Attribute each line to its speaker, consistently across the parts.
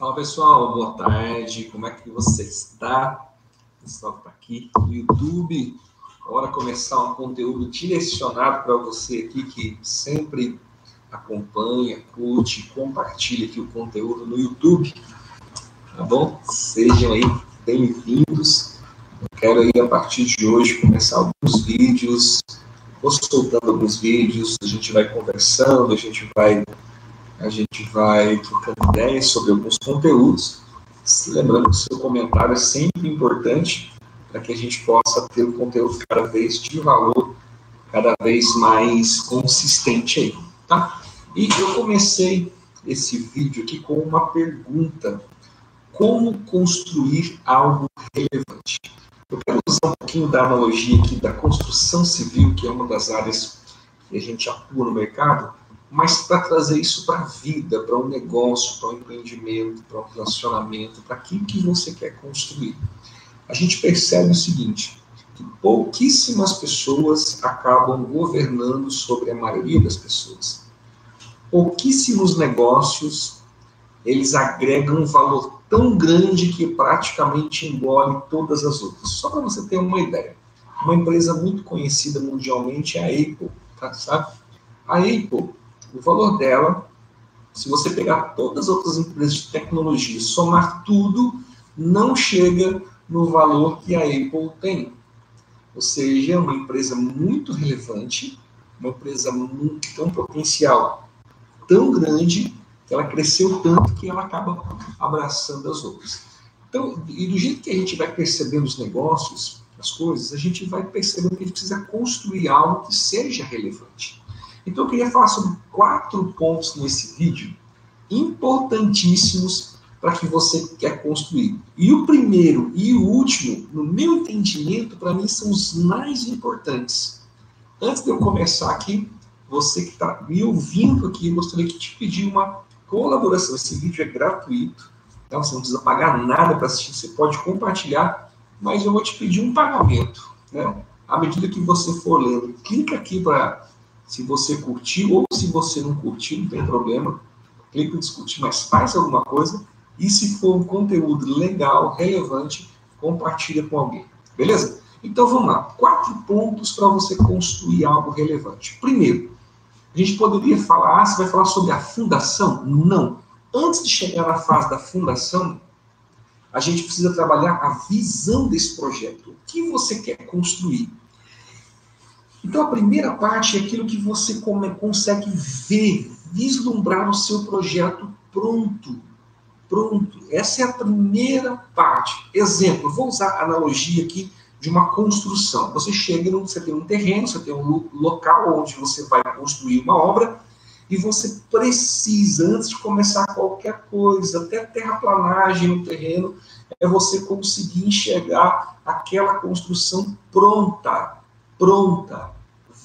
Speaker 1: Fala pessoal, boa tarde, como é que você está? Pessoal que está aqui no YouTube, hora começar um conteúdo direcionado para você aqui que sempre acompanha, curte, compartilha aqui o conteúdo no YouTube, tá bom? Sejam aí bem-vindos. Quero aí a partir de hoje começar alguns vídeos, vou soltando alguns vídeos, a gente vai conversando, a gente vai a gente vai trocando ideias sobre alguns conteúdos. Lembrando que o seu comentário é sempre importante para que a gente possa ter um conteúdo cada vez de valor, cada vez mais consistente aí, tá? E eu comecei esse vídeo aqui com uma pergunta: como construir algo relevante? Eu quero usar um pouquinho da analogia aqui da construção civil, que é uma das áreas que a gente atua no mercado, mas para trazer isso para a vida, para um negócio, para um empreendimento, para um relacionamento, para aquilo que você quer construir. A gente percebe o seguinte, que pouquíssimas pessoas acabam governando sobre a maioria das pessoas. Pouquíssimos negócios, eles agregam um valor tão grande que praticamente engole todas as outras. Só para você ter uma ideia. Uma empresa muito conhecida mundialmente é a Apple, tá, sabe? A Apple, o valor dela, se você pegar todas as outras empresas de tecnologia, somar tudo, não chega no valor que a Apple tem. Ou seja, é uma empresa muito relevante, uma empresa que tem um potencial tão grande que ela cresceu tanto que ela acaba abraçando as outras. Então, e do jeito que a gente vai percebendo os negócios, as coisas, a gente vai percebendo que a gente precisa construir algo que seja relevante. Então eu queria falar sobre quatro pontos nesse vídeo importantíssimos para que você quer construir. E o primeiro e o último, no meu entendimento, para mim são os mais importantes. Antes de eu começar aqui, você que está me ouvindo aqui, eu gostaria de te pedir uma colaboração. Esse vídeo é gratuito, então você não precisa pagar nada para assistir, você pode compartilhar, mas eu vou te pedir um pagamento. Né? À medida que você for lendo, clica aqui para se você curtiu ou se você não curtiu, não tem problema. Clique em discutir, mas faz alguma coisa. E se for um conteúdo legal, relevante, compartilha com alguém. Beleza? Então vamos lá. Quatro pontos para você construir algo relevante. Primeiro, a gente poderia falar, ah, você vai falar sobre a fundação? Não. Antes de chegar na fase da fundação, a gente precisa trabalhar a visão desse projeto. O que você quer construir? Então, a primeira parte é aquilo que você consegue ver, vislumbrar o seu projeto pronto. Pronto. Essa é a primeira parte. Exemplo, vou usar analogia aqui de uma construção. Você chega, você tem um terreno, você tem um local onde você vai construir uma obra e você precisa, antes de começar qualquer coisa, até terraplanagem no terreno, é você conseguir enxergar aquela construção pronta pronta.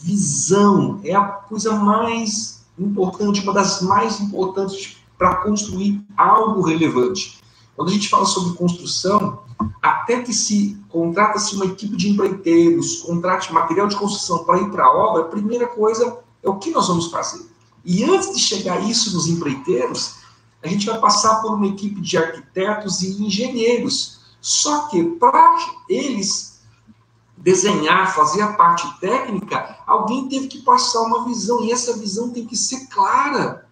Speaker 1: Visão é a coisa mais importante, uma das mais importantes para construir algo relevante. Quando a gente fala sobre construção, até que se contrata-se uma equipe de empreiteiros, contrate material de construção para ir para a obra, a primeira coisa é o que nós vamos fazer. E antes de chegar isso nos empreiteiros, a gente vai passar por uma equipe de arquitetos e engenheiros. Só que para eles desenhar, fazer a parte técnica, alguém teve que passar uma visão, e essa visão tem que ser clara.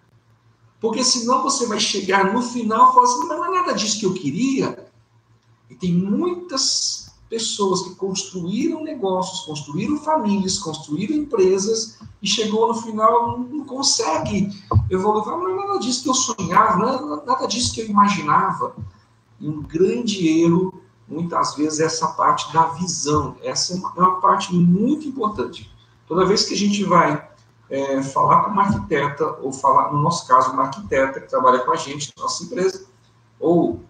Speaker 1: Porque senão você vai chegar no final e falar assim, não é nada disso que eu queria. E tem muitas pessoas que construíram negócios, construíram famílias, construíram empresas, e chegou no final não, consegue evoluir. Não é nada disso que eu sonhava, não é nada disso que eu imaginava. E um grande erro muitas vezes essa parte da visão. Essa é uma, é uma parte muito importante. Toda vez que a gente vai é, falar com uma arquiteta, ou falar, no nosso caso, uma arquiteta que trabalha com a gente, nossa empresa, ou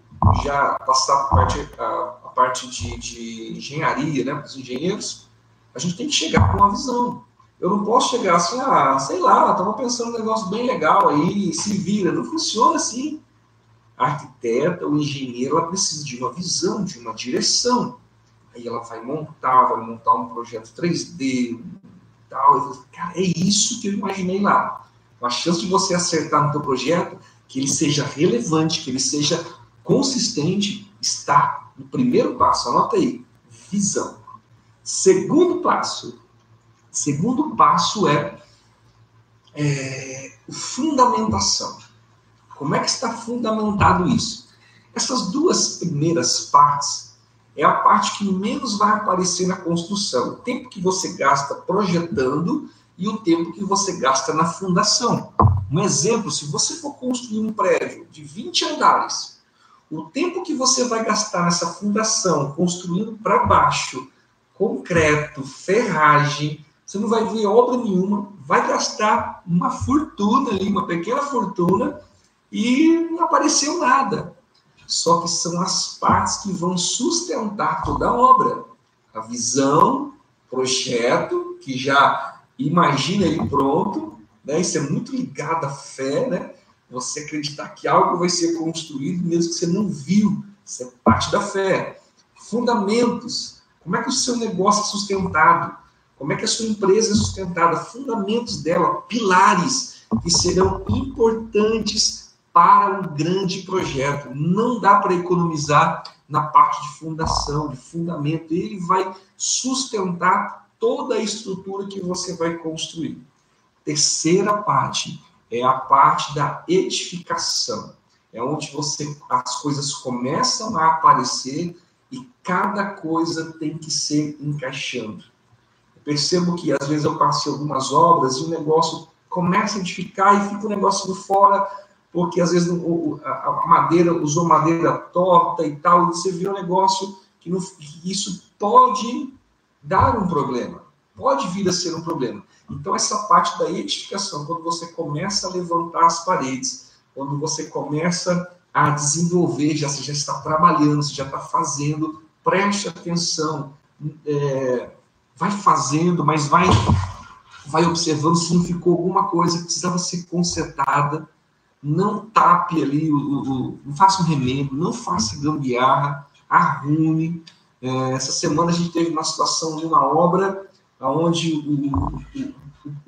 Speaker 1: já passar parte, a, a parte de, de, engenharia, né, para os engenheiros, a gente tem que chegar com uma visão. Eu não posso chegar assim, ah, sei lá, estava pensando um negócio bem legal aí, se vira. Não funciona assim. Arquiteta, o engenheiro, ela precisa de uma visão, de uma direção. Aí ela vai montar, vai montar um projeto 3D, tal. Fala, cara, é isso que eu imaginei lá. A chance de você acertar no teu projeto, que ele seja relevante, que ele seja consistente, está no primeiro passo. Anota aí, visão. Segundo passo, segundo passo é, é fundamentação. Como é que está fundamentado isso? Essas duas primeiras partes é a parte que menos vai aparecer na construção. O tempo que você gasta projetando e o tempo que você gasta na fundação. Um exemplo, se você for construir um prédio de 20 andares, o tempo que você vai gastar nessa fundação, construindo para baixo, concreto, ferragem, você não vai ver obra nenhuma, vai gastar uma fortuna ali, uma pequena fortuna, e não apareceu nada. Só que são as partes que vão sustentar toda a obra. A visão, projeto, que já imagina ele pronto, né? Isso é muito ligado à fé, né? Você acreditar que algo vai ser construído mesmo que você não viu. Isso é parte da fé. Fundamentos. Como é que o seu negócio é sustentado? Como é que a sua empresa é sustentada? Fundamentos dela, pilares que serão importantes para um grande projeto. Não dá para economizar na parte de fundação, de fundamento. Ele vai sustentar toda a estrutura que você vai construir. Terceira parte é a parte da edificação. É onde você as coisas começam a aparecer e cada coisa tem que ser encaixando. Eu percebo que às vezes eu passei algumas obras e o negócio começa a edificar e fica o negócio do fora, porque às vezes a madeira usou madeira torta e tal, e você vê um negócio que, não, que isso pode dar um problema, pode vir a ser um problema. Então, essa parte da edificação, quando você começa a levantar as paredes, quando você começa a desenvolver, já, você já está trabalhando, você já está fazendo, preste atenção, é, vai fazendo, mas vai, vai observando se não ficou alguma coisa que precisava ser consertada, não tape ali, o, o, não faça um remendo, não faça gambiarra, arrume. É, essa semana a gente teve uma situação de uma obra onde o,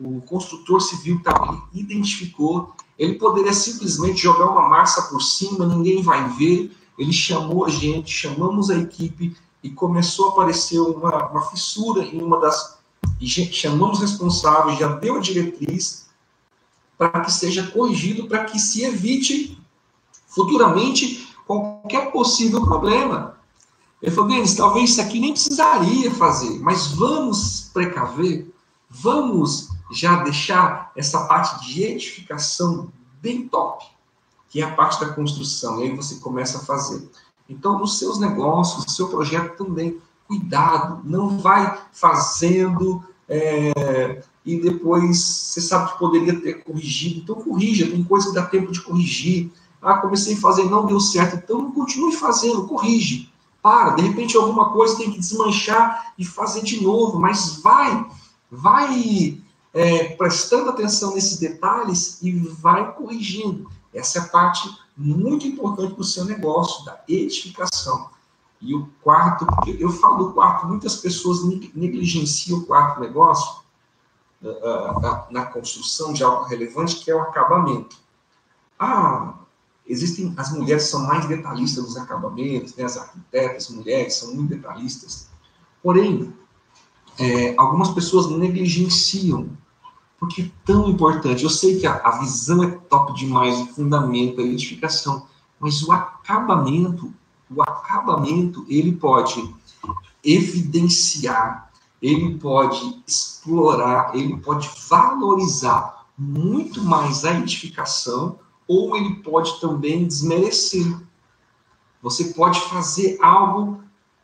Speaker 1: o, o construtor civil tá, identificou, ele poderia simplesmente jogar uma massa por cima, ninguém vai ver. Ele chamou a gente, chamamos a equipe e começou a aparecer uma, uma fissura em uma das. E chamamos responsáveis, já deu a diretriz para que seja corrigido, para que se evite futuramente qualquer possível problema. Ele falou, Denis, talvez isso aqui nem precisaria fazer, mas vamos precaver, vamos já deixar essa parte de edificação bem top, que é a parte da construção, e aí você começa a fazer. Então, nos seus negócios, no seu projeto também, cuidado, não vai fazendo é, e depois você sabe que poderia ter corrigido, então corrija, tem coisa que dá tempo de corrigir. Ah, comecei a fazer, não deu certo, então continue fazendo, corrige para, de repente alguma coisa tem que desmanchar e fazer de novo, mas vai, vai é, prestando atenção nesses detalhes e vai corrigindo. Essa é a parte muito importante para o seu negócio, da edificação. E o quarto, eu falo do quarto, muitas pessoas negligenciam o quarto negócio uh, na, na construção de algo relevante, que é o acabamento. Ah, Existem, as mulheres são mais detalhistas nos acabamentos, né? as arquitetas, mulheres, são muito detalhistas. Porém, é, algumas pessoas negligenciam, porque é tão importante. Eu sei que a, a visão é top demais, o fundamento, a edificação, mas o acabamento, o acabamento, ele pode evidenciar, ele pode explorar, ele pode valorizar muito mais a edificação ou ele pode também desmerecer. Você pode fazer algo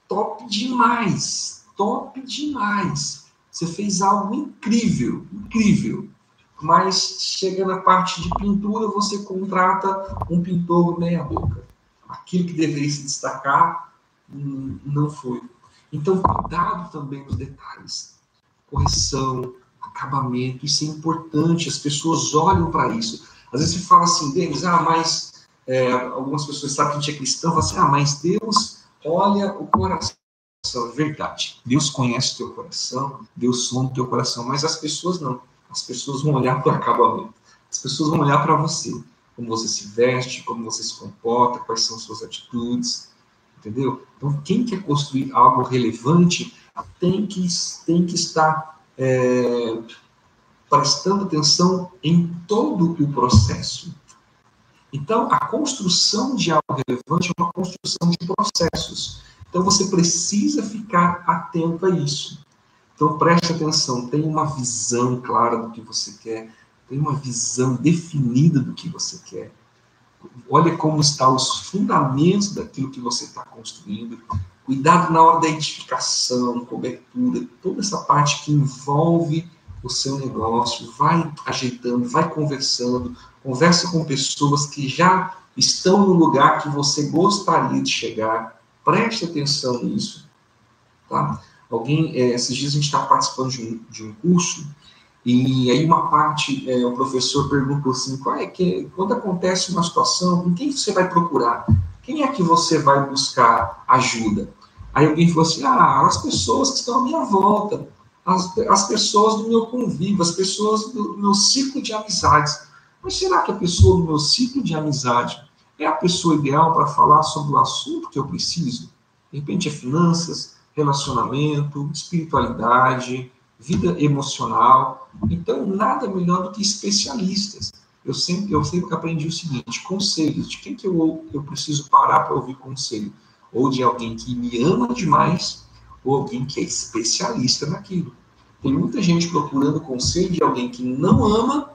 Speaker 1: top demais, top demais. Você fez algo incrível, incrível. Mas chega na parte de pintura, você contrata um pintor meia boca. Aquilo que deveria se destacar hum, não foi. Então, cuidado também nos detalhes. Correção, acabamento, isso é importante. As pessoas olham para isso. Às vezes se fala assim, Denis, ah, mas é, algumas pessoas sabem que a gente é cristão, falam assim, ah, mas Deus olha o coração. É verdade. Deus conhece o teu coração, Deus sonda o teu coração, mas as pessoas não. As pessoas vão olhar para o acabamento. As pessoas vão olhar para você. Como você se veste, como você se comporta, quais são suas atitudes, entendeu? Então, quem quer construir algo relevante tem que, tem que estar é, prestando atenção em todo o processo. Então, a construção de algo relevante é uma construção de processos. Então, você precisa ficar atento a isso. Então, preste atenção, tenha uma visão clara do que você quer, tenha uma visão definida do que você quer. Olha como estão os fundamentos daquilo que você está construindo. Cuidado na hora da edificação, cobertura, toda essa parte que envolve o seu negócio. Vai ajeitando, vai conversando, converse com pessoas que já estão no lugar que você gostaria de chegar. Preste atenção nisso. Tá? Alguém, é, esses dias a gente está participando de um, de um curso e aí uma parte, é, o professor perguntou assim, qual é que, quando acontece uma situação, com quem você vai procurar? Quem é que você vai buscar ajuda? Aí alguém falou assim, ah, as pessoas que estão à minha volta, as, as pessoas do meu convívio, as pessoas do, do meu ciclo de amizades. Mas será que a pessoa do meu ciclo de amizade é a pessoa ideal para falar sobre o assunto que eu preciso? De repente é finanças, relacionamento, espiritualidade, vida emocional. Então, nada melhor do que especialistas. Eu sempre, eu sempre aprendi o seguinte: conselhos. De quem que eu, eu preciso parar para ouvir conselho? Ou de alguém que me ama demais, ou alguém que é especialista naquilo. Tem muita gente procurando conselho de alguém que não ama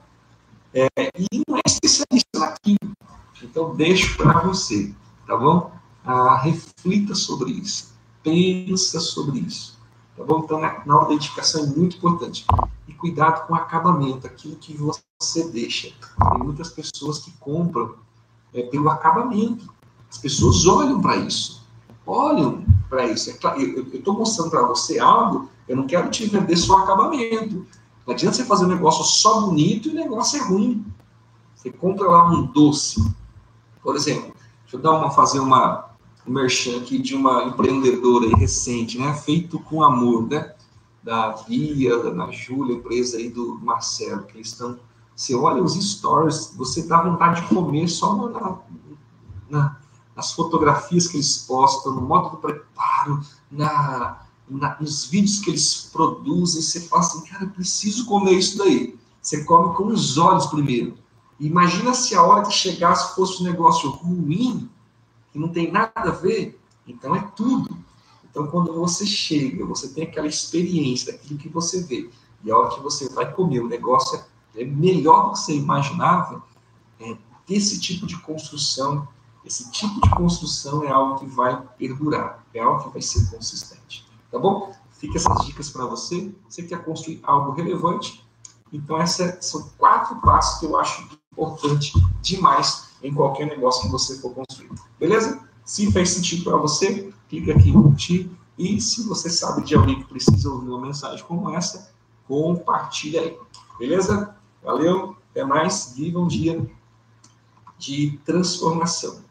Speaker 1: é, e não é especialista naquilo. Então, deixo para você, tá bom? Ah, reflita sobre isso. Pensa sobre isso. Tá bom? Então, na hora da edificação é muito importante. E cuidado com o acabamento, aquilo que você deixa. Tem muitas pessoas que compram é, pelo acabamento. As pessoas olham para isso. Olham para isso. É claro, eu estou mostrando para você algo, eu não quero te vender só acabamento. Não adianta você fazer um negócio só bonito e o negócio é ruim. Você compra lá um doce. Por exemplo, deixa eu dar uma, fazer uma, um merchan aqui de uma empreendedora recente, né? Feito com amor, né? Da Bia, da Júlia, empresa aí do Marcelo, que eles estão. Você olha os stories, você dá vontade de comer só na, na, nas fotografias que eles postam, no modo do preparo, na, na, nos vídeos que eles produzem. Você fala assim, cara, eu preciso comer isso daí. Você come com os olhos primeiro. Imagina se a hora que chegasse fosse um negócio ruim, que não tem nada a ver, então é tudo. Então, quando você chega, você tem aquela experiência daquilo que você vê, e a hora que você vai comer, o negócio é, é melhor do que você imaginava, é, esse tipo de construção, esse tipo de construção é algo que vai perdurar, é algo que vai ser consistente. Tá bom? Fica essas dicas para você. Você quer construir algo relevante? Então, essas são quatro passos que eu acho importante demais em qualquer negócio que você for construir. Beleza? Se fez sentido para você, clica aqui em curtir. E se você sabe de alguém que precisa ouvir uma mensagem como essa, compartilha aí. Beleza? Valeu, até mais. Viva um dia de transformação.